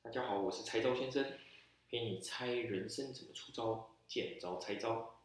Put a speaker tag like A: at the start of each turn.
A: 大家好，我是柴招先生，陪你猜人生怎么出招，见招拆招。